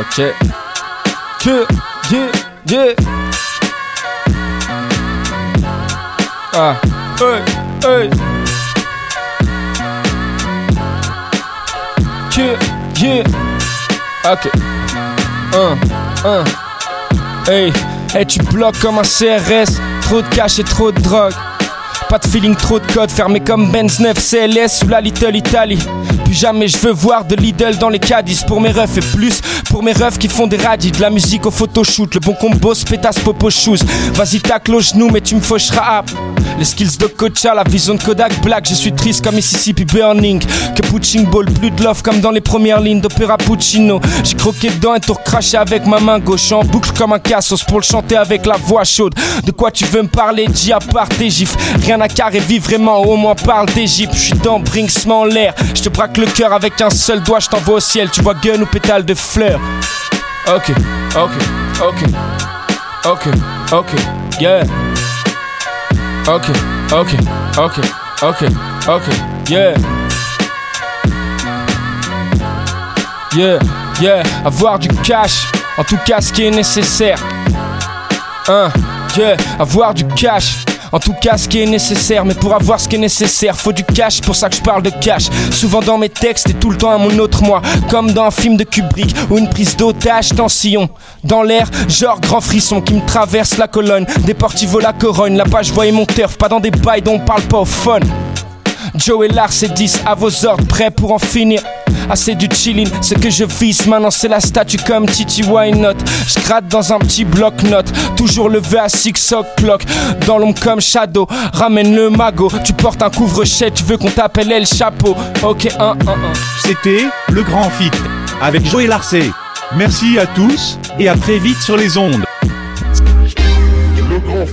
Ok. Que, yeah, yeah. Ah, hey, hey. Que, yeah. Ok. Un, un. Hey, hey, tu bloques comme un CRS. Trop de cash et trop de drogue. Pas de feeling, trop de code, fermé comme Benz 9 CLS ou la Little Italy. Plus jamais je veux voir de Lidl dans les caddies pour mes refs et plus pour mes refs qui font des radis, de la musique au photoshoot, le bon combo, pétasse popo shoes. Vas-y tacle au genou mais tu me faucheras up. Les skills de Kocha, la vision de Kodak Black, je suis triste comme Mississippi Burning. Que Pushing Ball, plus de love comme dans les premières lignes d'Opéra Puccino. J'ai croqué dedans et tout recraché avec ma main gauche en boucle comme un cassos pour le chanter avec la voix chaude. De quoi tu veux me parler, dis à part tes gifs. Rien à carrer, vive vraiment, au moins parle d'Égypte. Je suis dans Brinks en l'air, je te braque le cœur avec un seul doigt, je t'envoie au ciel. Tu vois gun ou pétale de fleurs. Ok, ok, ok, ok, ok, yeah. Ok, ok, ok, ok, ok, yeah. Yeah, yeah, avoir du cash, en tout cas ce qui est nécessaire. Hein, yeah, avoir du cash. En tout cas, ce qui est nécessaire, mais pour avoir ce qui est nécessaire, faut du cash, pour ça que je parle de cash. Souvent dans mes textes et tout le temps à mon autre moi, comme dans un film de Kubrick ou une prise d'otage dans sillon. Dans l'air, genre grand frisson qui me traverse la colonne. Deportivo la corogne, la page voyait mon turf, pas dans des bails dont on parle pas au fun. Joe et Lars et 10 à vos ordres, prêts pour en finir. Assez du chillin', ce que je vise maintenant c'est la statue comme Titi Why Not? Je gratte dans un petit bloc-notes, toujours levé à 6 o'clock. Dans l'ombre comme Shadow, ramène le magot. Tu portes un couvre-chef, tu veux qu'on t'appelle El Chapeau. Ok, 1, 1, 1. C'était le grand fit avec Joey Larcé. Merci à tous et à très vite sur les ondes. Le grand